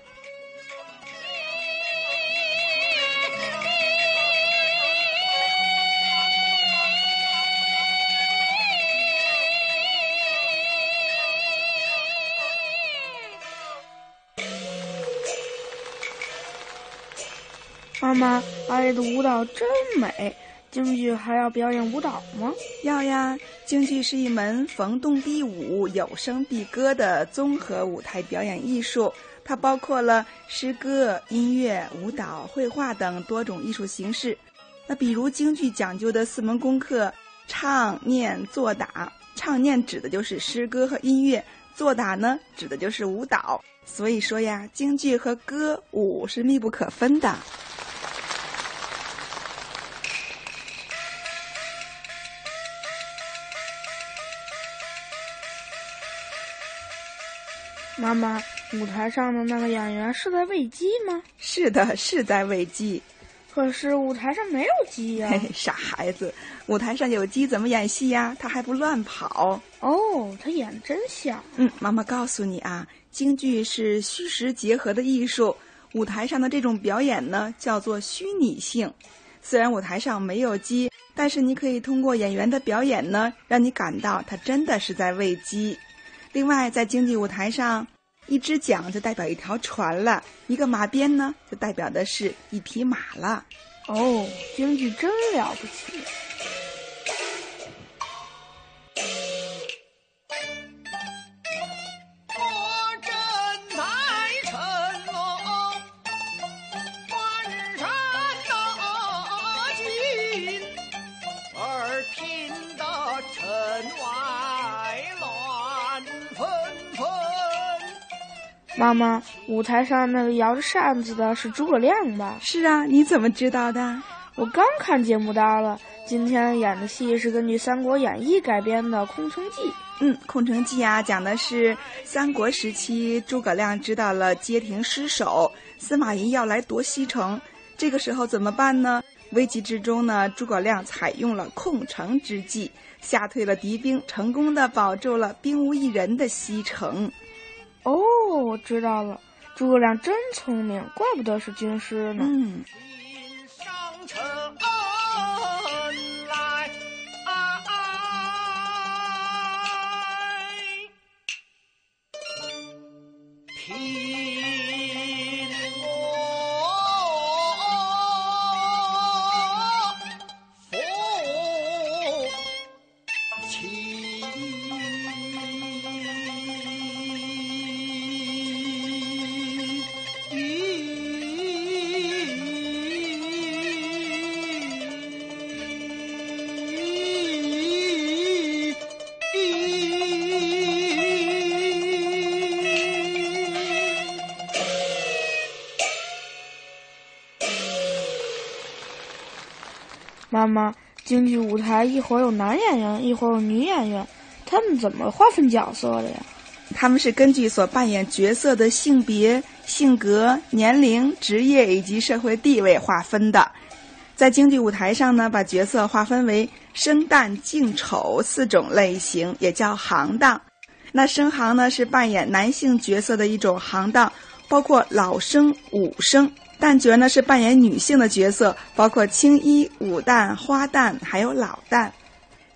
妈妈，阿姨的舞蹈真美。京剧还要表演舞蹈吗？要呀，京剧是一门逢动必舞、有声必歌的综合舞台表演艺术，它包括了诗歌、音乐、舞蹈、绘画等多种艺术形式。那比如京剧讲究的四门功课：唱、念、做、打。唱念指的就是诗歌和音乐，做打呢指的就是舞蹈。所以说呀，京剧和歌舞是密不可分的。妈妈，舞台上的那个演员是在喂鸡吗？是的，是在喂鸡。可是舞台上没有鸡呀、嘿嘿，傻孩子，舞台上有鸡怎么演戏呀？他还不乱跑。哦，他演真像。嗯，妈妈告诉你啊，京剧是虚实结合的艺术，舞台上的这种表演呢，叫做虚拟性。虽然舞台上没有鸡，但是你可以通过演员的表演呢，让你感到他真的是在喂鸡。另外，在京剧舞台上，一只桨就代表一条船了，一个马鞭呢，就代表的是一匹马了。哦，京剧真了不起！妈妈，舞台上那个摇着扇子的是诸葛亮吧？是啊，你怎么知道的？我刚看节目单了。今天演的戏是根据《三国演义》改编的《空城计》。嗯，《空城计》啊，讲的是三国时期诸葛亮知道了街亭失守，司马懿要来夺西城，这个时候怎么办呢？危急之中呢，诸葛亮采用了空城之计，吓退了敌兵，成功的保住了兵无一人的西城。哦，我知道了，诸葛亮真聪明，怪不得是军师呢。嗯。妈妈，京剧舞台一会儿有男演员，一会儿有女演员，他们怎么划分角色的呀？他们是根据所扮演角色的性别、性格、年龄、职业以及社会地位划分的。在京剧舞台上呢，把角色划分为生旦净丑四种类型，也叫行当。那生行呢是扮演男性角色的一种行当，包括老生、武生。旦角呢是扮演女性的角色，包括青衣、武旦、花旦，还有老旦。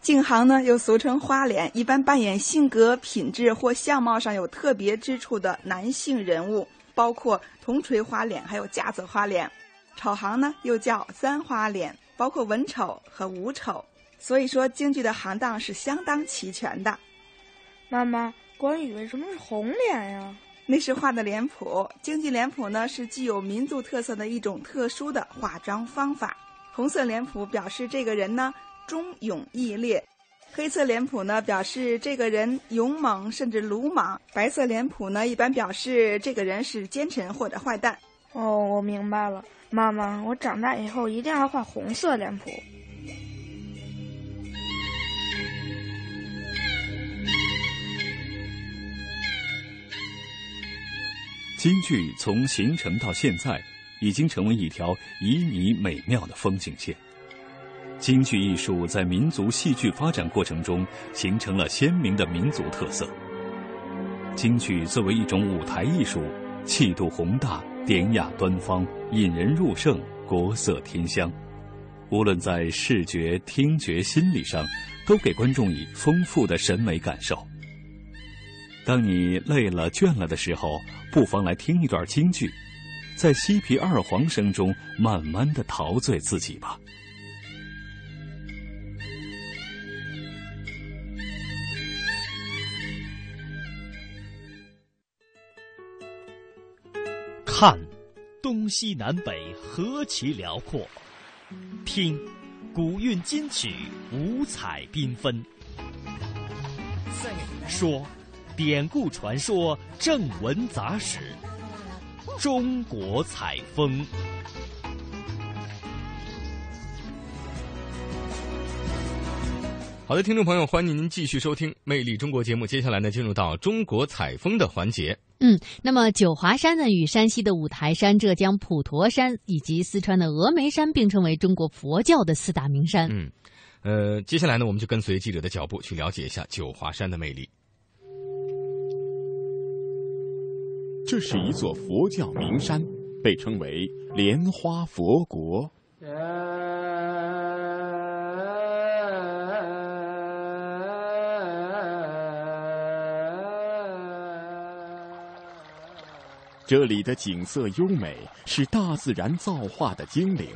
净行呢又俗称花脸，一般扮演性格、品质或相貌上有特别之处的男性人物，包括铜锤花脸，还有架子花脸。丑行呢又叫三花脸，包括文丑和武丑。所以说京剧的行当是相当齐全的。妈妈，关羽为什么是红脸呀？那是画的脸谱，京剧脸谱呢是具有民族特色的一种特殊的化妆方法。红色脸谱表示这个人呢忠勇义烈，黑色脸谱呢表示这个人勇猛甚至鲁莽，白色脸谱呢一般表示这个人是奸臣或者坏蛋。哦，我明白了，妈妈，我长大以后一定要画红色脸谱。京剧从形成到现在，已经成为一条旖旎美妙的风景线。京剧艺术在民族戏剧发展过程中形成了鲜明的民族特色。京剧作为一种舞台艺术，气度宏大、典雅端方、引人入胜、国色天香，无论在视觉、听觉、心理上，都给观众以丰富的审美感受。当你累了、倦了的时候，不妨来听一段京剧，在西皮二黄声中慢慢的陶醉自己吧。看，东西南北何其辽阔；听，古韵金曲五彩缤纷；说。典故传说、正文杂史，中国采风。好的，听众朋友，欢迎您继续收听《魅力中国》节目。接下来呢，进入到中国采风的环节。嗯，那么九华山呢，与山西的五台山、浙江普陀山以及四川的峨眉山并称为中国佛教的四大名山。嗯，呃，接下来呢，我们就跟随记者的脚步去了解一下九华山的魅力。这是一座佛教名山，被称为莲花佛国。这里的景色优美，是大自然造化的精灵。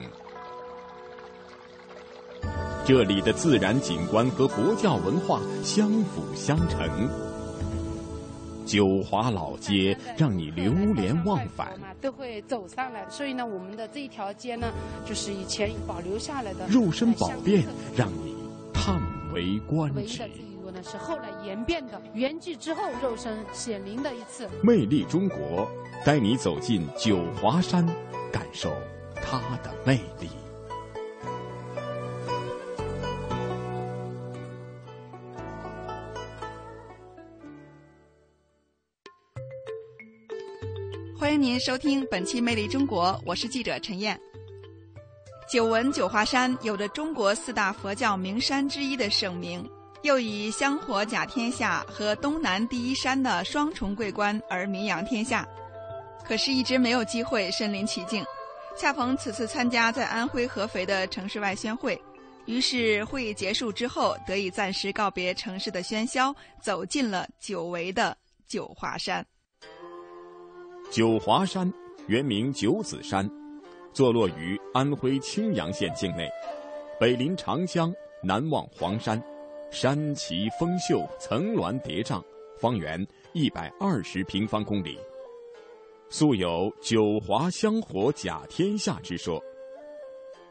这里的自然景观和佛教文化相辅相成。九华老街让你流连忘返，都会走上来。所以呢，我们的这一条街呢，就是以前保留下来的肉身宝殿，让你叹为观止。呢是后来演变的，圆寂之后肉身显灵的一次。魅力中国，带你走进九华山，感受它的魅力。您收听本期《魅力中国》，我是记者陈燕。久闻九华山有着中国四大佛教名山之一的盛名。又以香火甲天下和东南第一山的双重桂冠而名扬天下，可是，一直没有机会身临其境。恰逢此次参加在安徽合肥的城市外宣会，于是会议结束之后，得以暂时告别城市的喧嚣，走进了久违的九华山。九华山原名九子山，坐落于安徽青阳县境内，北临长江，南望黄山。山奇峰秀，层峦叠嶂，方圆一百二十平方公里。素有“九华香火甲天下”之说。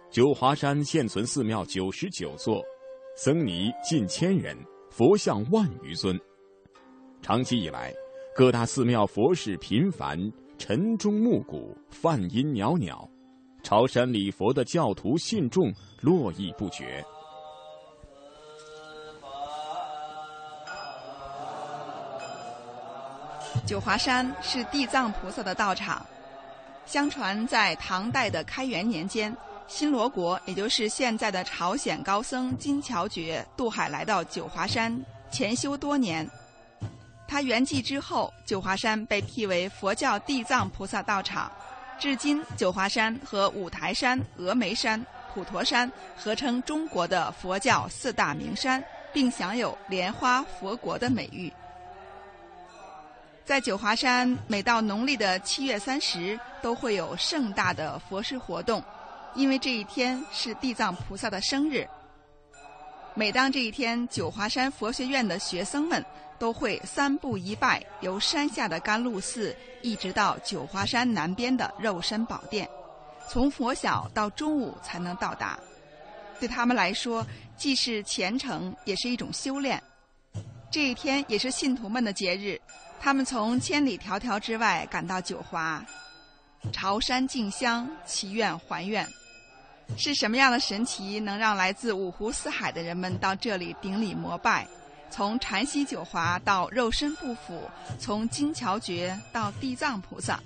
九华山现存寺庙九十九座，僧尼近千人，佛像万余尊。长期以来，各大寺庙佛事频繁，晨钟暮鼓，梵音袅袅，朝山礼佛的教徒信众络绎不绝。九华山是地藏菩萨的道场。相传在唐代的开元年间，新罗国也就是现在的朝鲜高僧金乔觉渡海来到九华山潜修多年。他圆寂之后，九华山被辟为佛教地藏菩萨道场。至今，九华山和五台山、峨眉山、普陀山合称中国的佛教四大名山，并享有“莲花佛国”的美誉。在九华山，每到农历的七月三十，都会有盛大的佛事活动，因为这一天是地藏菩萨的生日。每当这一天，九华山佛学院的学生们都会三步一拜，由山下的甘露寺一直到九华山南边的肉身宝殿，从佛晓到中午才能到达。对他们来说，既是虔诚，也是一种修炼。这一天也是信徒们的节日。他们从千里迢迢之外赶到九华，朝山敬香，祈愿还愿。是什么样的神奇，能让来自五湖四海的人们到这里顶礼膜拜？从禅西九华到肉身不腐，从金桥诀到地藏菩萨，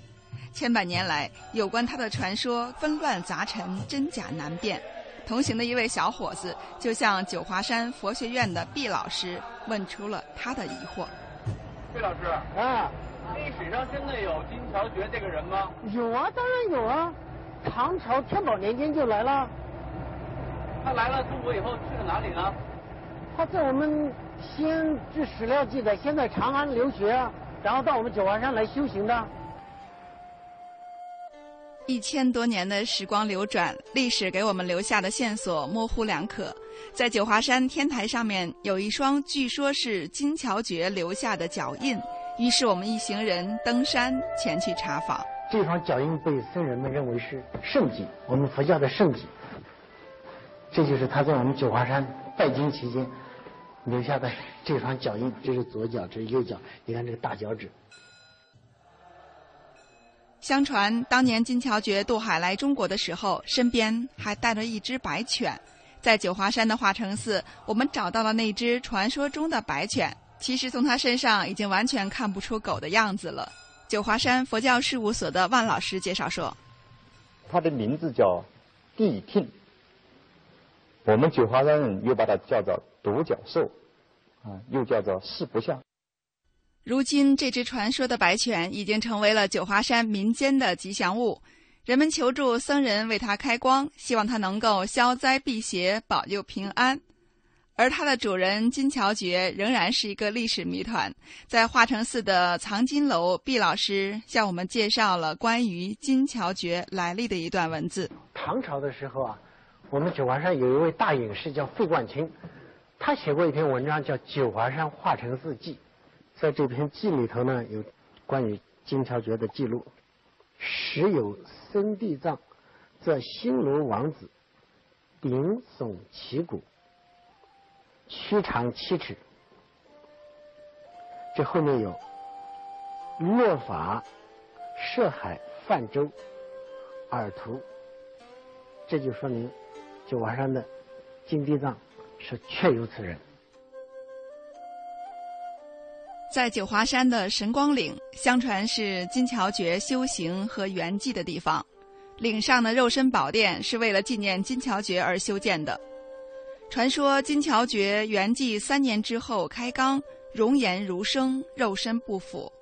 千百年来有关他的传说纷乱杂陈，真假难辨。同行的一位小伙子就向九华山佛学院的毕老师问出了他的疑惑。毕老师啊，历史上真的有金桥觉这个人吗？有啊，当然有啊，唐朝天宝年间就来了。他来了中国以后去了哪里呢？他在我们西安，据史料记载，先在长安留学，然后到我们九华山来修行的。一千多年的时光流转，历史给我们留下的线索模糊两可。在九华山天台上面有一双据说是金乔觉留下的脚印，于是我们一行人登山前去查访。这双脚印被僧人们认为是圣迹，我们佛教的圣迹。这就是他在我们九华山拜经期间留下的这双脚印，这是左脚，这是右脚，你看这个大脚趾。相传当年金乔觉渡海来中国的时候，身边还带着一只白犬。在九华山的化成寺，我们找到了那只传说中的白犬。其实从它身上已经完全看不出狗的样子了。九华山佛教事务所的万老师介绍说：“它的名字叫谛听，我们九华山人又把它叫做独角兽，啊，又叫做四不像。”如今，这只传说的白犬已经成为了九华山民间的吉祥物。人们求助僧人为他开光，希望他能够消灾避邪、保佑平安。而它的主人金桥诀仍然是一个历史谜团。在化成寺的藏经楼，毕老师向我们介绍了关于金桥诀来历的一段文字。唐朝的时候啊，我们九华山有一位大隐士叫费冠清，他写过一篇文章叫《九华山化成寺记》。在这篇记里头呢，有关于金桥诀的记录。时有僧地藏，则新罗王子，顶耸旗鼓。躯长七尺，这后面有落法涉海泛舟尔图，这就说明九华山的金地藏是确有此人。在九华山的神光岭，相传是金桥诀修行和圆寂的地方。岭上的肉身宝殿是为了纪念金桥诀而修建的。传说金桥觉圆寂三年之后开缸，容颜如生，肉身不腐。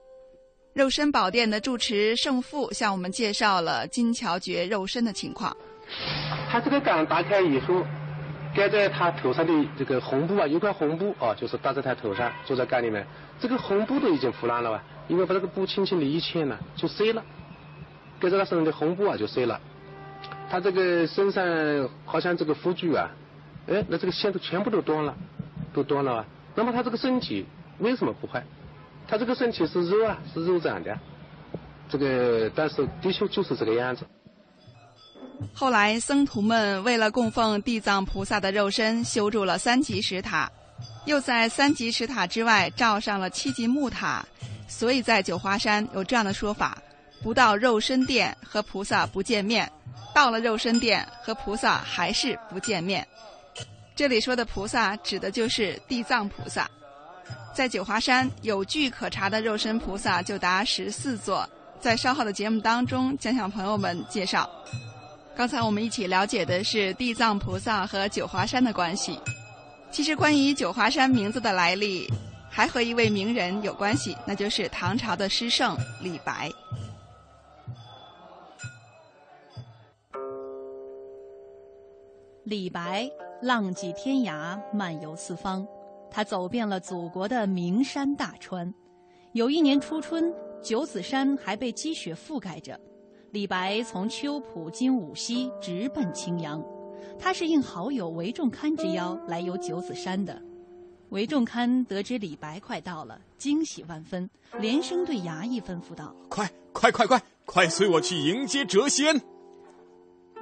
肉身宝殿的住持圣父向我们介绍了金桥觉肉身的情况。他这个缸打开以后，盖在他头上的这个红布啊，有块红布啊，就是搭在他头上，坐在缸里面。这个红布都已经腐烂了吧？因为把这个布轻轻的一牵呢，就碎了。盖在他身上的红布啊，就碎了。他这个身上好像这个护具啊。哎，那这个线都全部都断了，都断了啊！那么他这个身体为什么不坏？他这个身体是肉啊，是肉长的，这个但是的确就是这个样子。后来僧徒们为了供奉地藏菩萨的肉身，修筑了三级石塔，又在三级石塔之外罩上了七级木塔，所以在九华山有这样的说法：不到肉身殿和菩萨不见面，到了肉身殿和菩萨还是不见面。这里说的菩萨指的就是地藏菩萨，在九华山有据可查的肉身菩萨就达十四座，在稍后的节目当中将向朋友们介绍。刚才我们一起了解的是地藏菩萨和九华山的关系，其实关于九华山名字的来历，还和一位名人有关系，那就是唐朝的诗圣李白。李白浪迹天涯，漫游四方，他走遍了祖国的名山大川。有一年初春，九子山还被积雪覆盖着。李白从秋浦经五溪，直奔青阳。他是应好友韦仲堪之邀来游九子山的。韦仲堪得知李白快到了，惊喜万分，连声对衙役吩咐道：“快快快快快，随我去迎接谪仙！”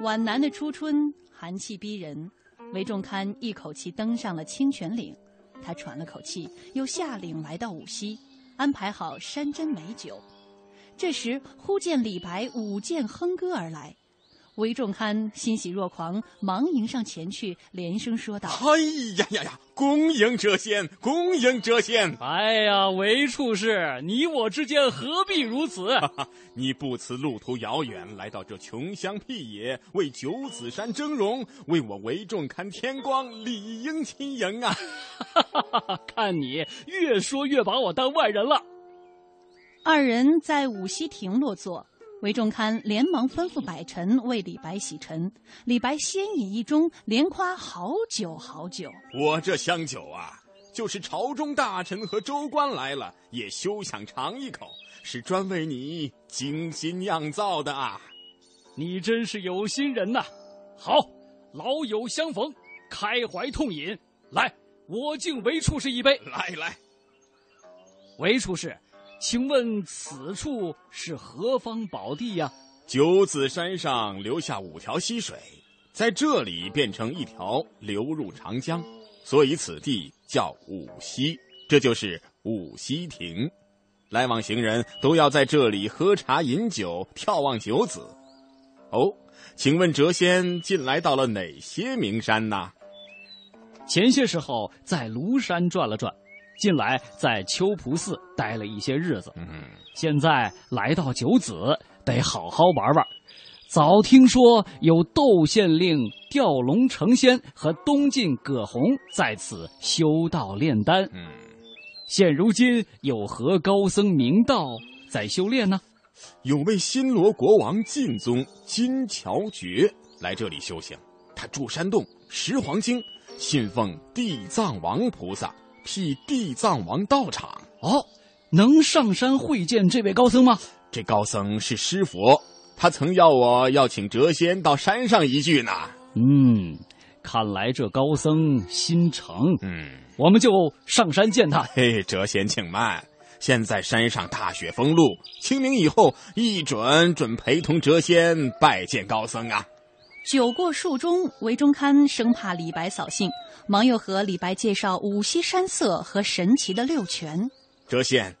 皖南的初春。寒气逼人，韦仲堪一口气登上了清泉岭。他喘了口气，又下岭来到五溪，安排好山珍美酒。这时，忽见李白舞剑哼歌而来。韦仲堪欣喜若狂，忙迎上前去，连声说道：“哎呀呀呀，恭迎谪仙，恭迎谪仙！哎呀，韦处士，你我之间何必如此？(laughs) 你不辞路途遥远，来到这穷乡僻野，为九子山峥嵘，为我韦仲堪添光，理应亲迎啊！(laughs) 看你越说越把我当外人了。二人在五溪亭落座。韦仲堪连忙吩咐百臣为李白洗尘，李白先饮一盅，连夸好酒好酒。我这香酒啊，就是朝中大臣和州官来了，也休想尝一口，是专为你精心酿造的啊！你真是有心人呐！好，老友相逢，开怀痛饮。来，我敬韦处士一杯。来来，韦处士。请问此处是何方宝地呀？九子山上留下五条溪水，在这里变成一条流入长江，所以此地叫五溪，这就是五溪亭。来往行人都要在这里喝茶饮酒，眺望九子。哦，请问谪仙近来到了哪些名山呢？前些时候在庐山转了转。近来在秋浦寺待了一些日子，嗯，现在来到九子，得好好玩玩。早听说有窦县令吊龙成仙和东晋葛洪在此修道炼丹，嗯，现如今有何高僧明道在修炼呢？有位新罗国王晋宗金乔觉来这里修行，他住山洞，食黄精，信奉地藏王菩萨，辟地藏王道场。哦，能上山会见这位高僧吗？这高僧是师傅，他曾要我要请谪仙到山上一聚呢。嗯，看来这高僧心诚。嗯，我们就上山见他。嘿，谪仙请慢。现在山上大雪封路，清明以后一准准陪同谪仙拜见高僧啊！酒过数盅，韦中堪生怕李白扫兴，忙又和李白介绍五溪山色和神奇的六泉。谪仙，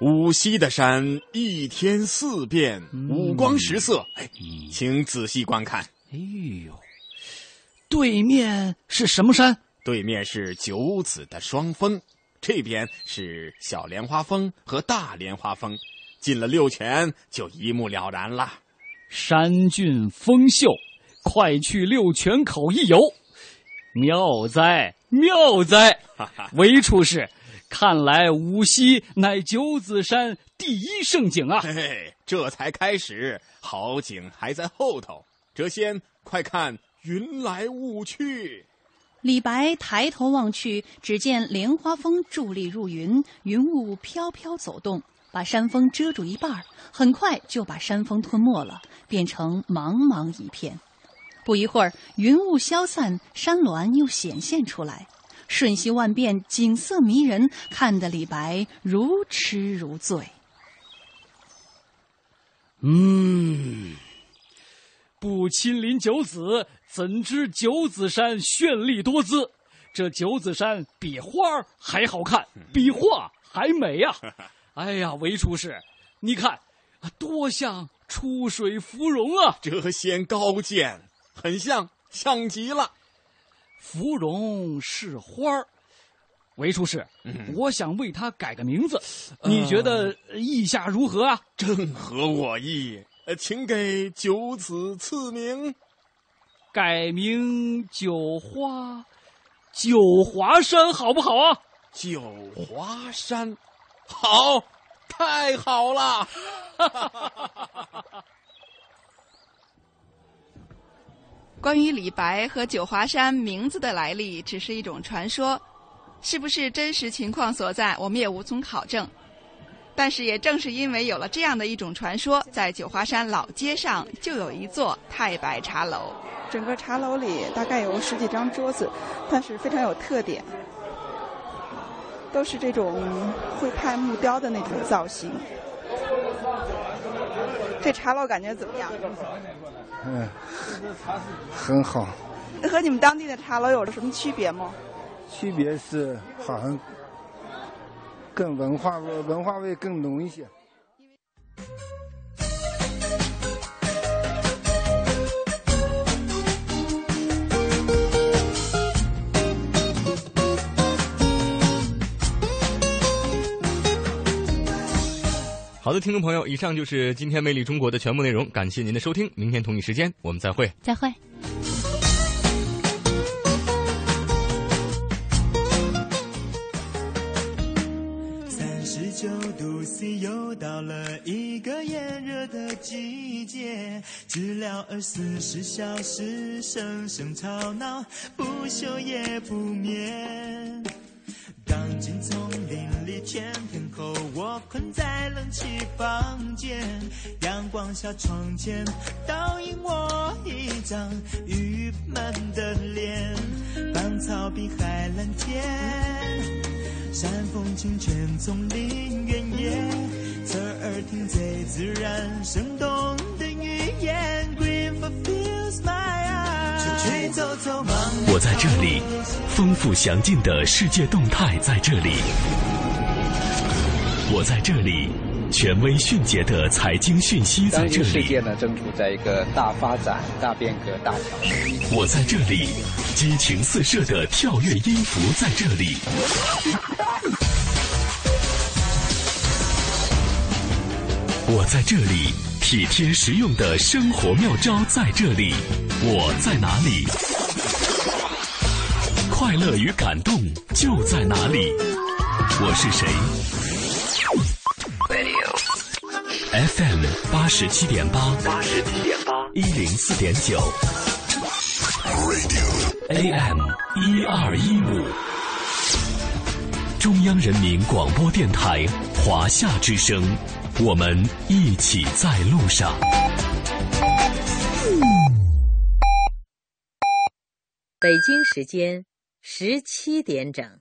五溪的山一天四变，五光十色，哎，请仔细观看。哎呦，对面是什么山？对面是九子的双峰。这边是小莲花峰和大莲花峰，进了六泉就一目了然了。山峻峰秀，快去六泉口一游，妙哉妙哉！韦处士，看来无锡乃九子山第一胜景啊！嘿嘿，这才开始，好景还在后头。谪仙，快看云来雾去。李白抬头望去，只见莲花峰伫立入云，云雾飘飘走动，把山峰遮住一半很快就把山峰吞没了，变成茫茫一片。不一会儿，云雾消散，山峦又显现出来，瞬息万变，景色迷人，看得李白如痴如醉。嗯，不亲临九子。怎知九子山绚丽多姿？这九子山比花还好看，(laughs) 比画还美呀！(laughs) 哎呀，韦厨师，你看，多像出水芙蓉啊！谪仙高见，很像，像极了。芙蓉是花儿，韦厨师，我想为它改个名字，你觉得意下如何啊？正合我意，请给九子赐名。改名九花，九华山好不好啊？九华山，好，太好了！(laughs) 关于李白和九华山名字的来历，只是一种传说，是不是真实情况所在，我们也无从考证。但是也正是因为有了这样的一种传说，在九华山老街上就有一座太白茶楼。整个茶楼里大概有十几张桌子，但是非常有特点，都是这种徽派木雕的那种造型。这茶楼感觉怎么样？嗯，很好。和你们当地的茶楼有什么区别吗？区别是好像更文化味，文化味更浓一些。好的，听众朋友，以上就是今天《魅力中国》的全部内容。感谢您的收听，明天同一时间我们再会。再会。三十九度 C，又到了一个炎热的季节，治疗二十四小时声声吵闹，不休也不眠。刚进丛林里，天天候我困在冷气房间，阳光下窗前倒映我一张郁闷的脸。芳草碧海蓝天，山风清泉丛林原野，侧耳听最自然生动的语言。Green fulfills my eyes，出去走走，我在这里，丰富详尽的世界动态在这里。我在这里，权威迅捷的财经讯息在这里。世界呢正处在一个大发展、大变革、大调整。我在这里，激情四射的跳跃音符在这里。我在这里，体贴实用的生活妙招在这里。我在哪里？快乐与感动就在哪里？我是谁 FM 八十七点八，八十七点八，一零四点九，Radio，AM 一二一五，中央人民广播电台华夏之声，我们一起在路上。北京时间十七点整。